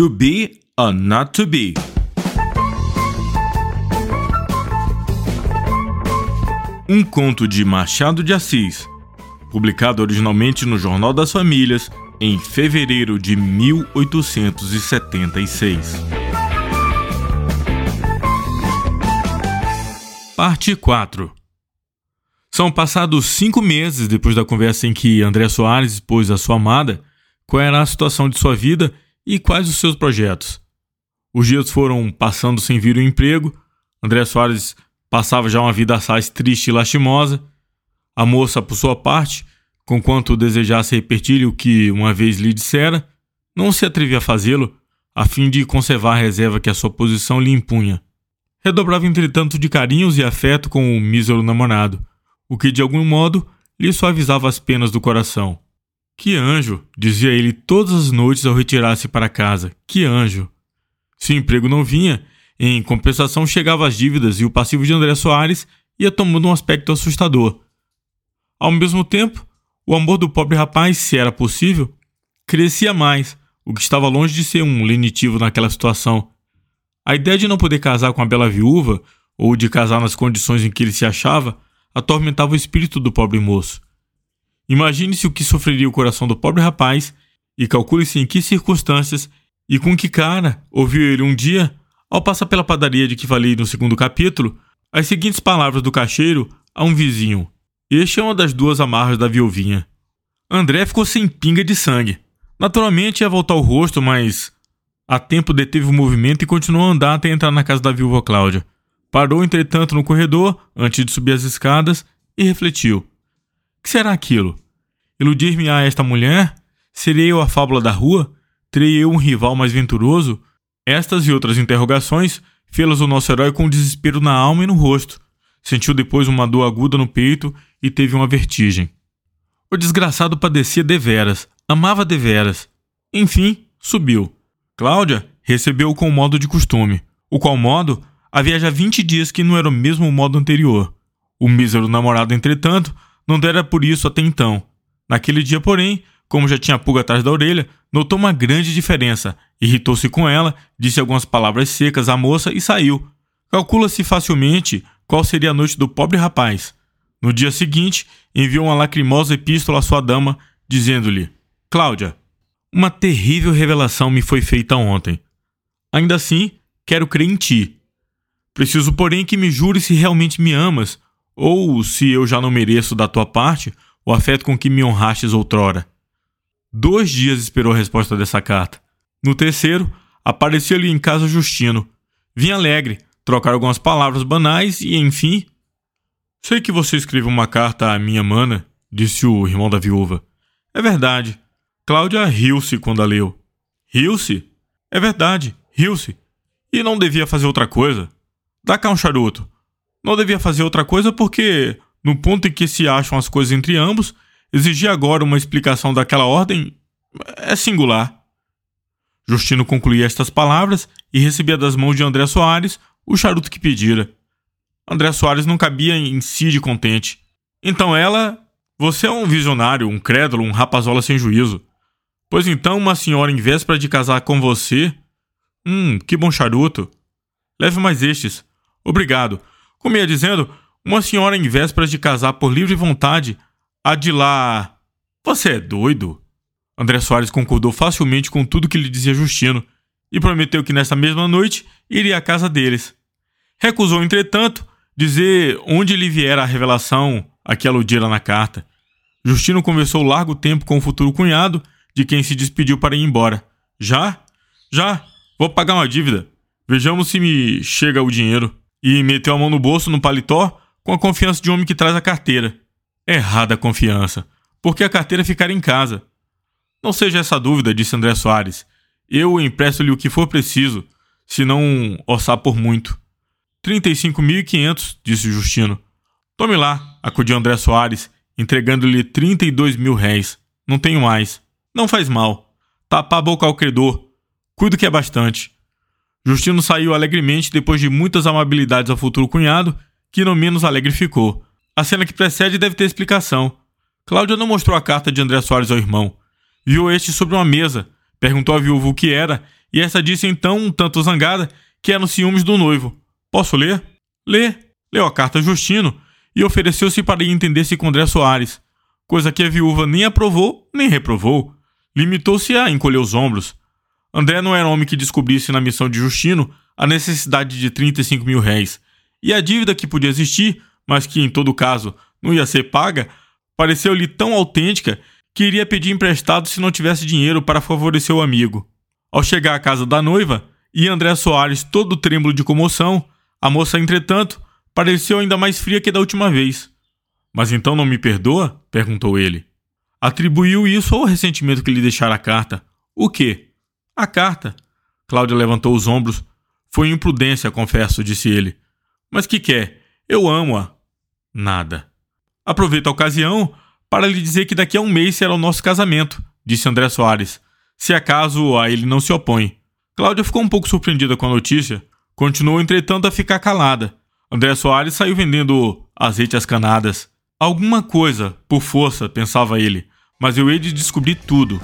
To Be or Not to Be. Um conto de Machado de Assis, publicado originalmente no Jornal das Famílias em fevereiro de 1876. Parte 4 São passados cinco meses depois da conversa em que André Soares expôs a sua amada qual era a situação de sua vida e quais os seus projetos. Os dias foram passando sem vir o emprego, André Soares passava já uma vida assaz triste e lastimosa. A moça, por sua parte, conquanto desejasse repetir-lhe o que uma vez lhe dissera, não se atrevia a fazê-lo, a fim de conservar a reserva que a sua posição lhe impunha. Redobrava, entretanto, de carinhos e afeto com o mísero namorado, o que de algum modo lhe suavizava as penas do coração. Que anjo! dizia ele todas as noites ao retirar-se para casa. Que anjo! Se o emprego não vinha, em compensação chegavam as dívidas e o passivo de André Soares ia tomando um aspecto assustador. Ao mesmo tempo, o amor do pobre rapaz, se era possível, crescia mais, o que estava longe de ser um lenitivo naquela situação. A ideia de não poder casar com a bela viúva, ou de casar nas condições em que ele se achava, atormentava o espírito do pobre moço. Imagine-se o que sofreria o coração do pobre rapaz e calcule-se em que circunstâncias e com que cara ouviu ele um dia, ao passar pela padaria de que falei no segundo capítulo, as seguintes palavras do caixeiro a um vizinho. Este é uma das duas amarras da viuvinha. André ficou sem pinga de sangue. Naturalmente ia voltar o rosto, mas a tempo deteve o movimento e continuou a andar até entrar na casa da viúva Cláudia. Parou, entretanto, no corredor, antes de subir as escadas, e refletiu. Que será aquilo? Iludir-me a esta mulher? Serei eu a fábula da rua? Terei eu um rival mais venturoso? Estas e outras interrogações fê-las o nosso herói com desespero na alma e no rosto. Sentiu depois uma dor aguda no peito e teve uma vertigem. O desgraçado padecia deveras, amava deveras. Enfim, subiu. Cláudia recebeu-o com o modo de costume, o qual modo havia já vinte dias que não era o mesmo modo anterior. O mísero namorado, entretanto, não dera por isso até então. Naquele dia, porém, como já tinha pulga atrás da orelha, notou uma grande diferença, irritou-se com ela, disse algumas palavras secas à moça e saiu. Calcula-se facilmente qual seria a noite do pobre rapaz. No dia seguinte, enviou uma lacrimosa epístola à sua dama, dizendo-lhe: Cláudia, uma terrível revelação me foi feita ontem. Ainda assim, quero crer em ti. Preciso, porém, que me jures se realmente me amas, ou se eu já não mereço da tua parte o afeto com que me honrastes outrora. Dois dias esperou a resposta dessa carta. No terceiro, apareceu-lhe em casa Justino. Vinha alegre, trocar algumas palavras banais e, enfim. Sei que você escreveu uma carta à minha mana, disse o irmão da viúva. É verdade. Cláudia riu-se quando a leu. Riu-se? É verdade, riu-se. E não devia fazer outra coisa. Dá cá um charuto. Não devia fazer outra coisa porque, no ponto em que se acham as coisas entre ambos, exigir agora uma explicação daquela ordem é singular. Justino concluía estas palavras e recebia das mãos de André Soares o charuto que pedira. André Soares não cabia em si de contente. Então ela. Você é um visionário, um crédulo, um rapazola sem juízo. Pois então, uma senhora, em véspera de casar com você. Hum, que bom charuto. Leve mais estes. Obrigado. Como ia dizendo, uma senhora em vésperas de casar por livre vontade, há de lá. Você é doido? André Soares concordou facilmente com tudo que lhe dizia Justino e prometeu que nessa mesma noite iria à casa deles. Recusou, entretanto, dizer onde lhe viera a revelação a que aludira na carta. Justino conversou largo tempo com o futuro cunhado, de quem se despediu para ir embora. Já? Já. Vou pagar uma dívida. Vejamos se me chega o dinheiro e meteu a mão no bolso, no paletó, com a confiança de um homem que traz a carteira. Errada a confiança, porque a carteira ficará em casa. Não seja essa dúvida, disse André Soares. Eu empresto-lhe o que for preciso, se não orçar por muito. Trinta e cinco mil e quinhentos, disse Justino. Tome lá, acudiu André Soares, entregando-lhe trinta e dois mil réis. Não tenho mais. Não faz mal. Tapa a boca ao credor. Cuido que é bastante. Justino saiu alegremente depois de muitas amabilidades ao futuro cunhado, que não menos alegre ficou. A cena que precede deve ter explicação. Cláudia não mostrou a carta de André Soares ao irmão. Viu este sobre uma mesa, perguntou à viúva o que era E essa disse então, um tanto zangada, que eram ciúmes do noivo. Posso ler? Lê. Leu a carta a Justino e ofereceu-se para entender-se com André Soares, coisa que a viúva nem aprovou nem reprovou. Limitou-se a encolher os ombros. André não era homem que descobrisse na missão de Justino a necessidade de 35 mil réis, e a dívida que podia existir, mas que em todo caso não ia ser paga, pareceu-lhe tão autêntica que iria pedir emprestado se não tivesse dinheiro para favorecer o amigo. Ao chegar à casa da noiva, e André Soares todo trêmulo de comoção, a moça, entretanto, pareceu ainda mais fria que da última vez. Mas então não me perdoa? perguntou ele. Atribuiu isso ao ressentimento que lhe deixara a carta. O quê? A carta. Cláudia levantou os ombros. Foi imprudência, confesso, disse ele. Mas que quer? Eu amo-a. Nada. Aproveito a ocasião para lhe dizer que daqui a um mês será o nosso casamento, disse André Soares, se acaso a ele não se opõe. Cláudia ficou um pouco surpreendida com a notícia, continuou entretanto a ficar calada. André Soares saiu vendendo azeite às canadas. Alguma coisa, por força, pensava ele, mas eu hei de descobrir tudo.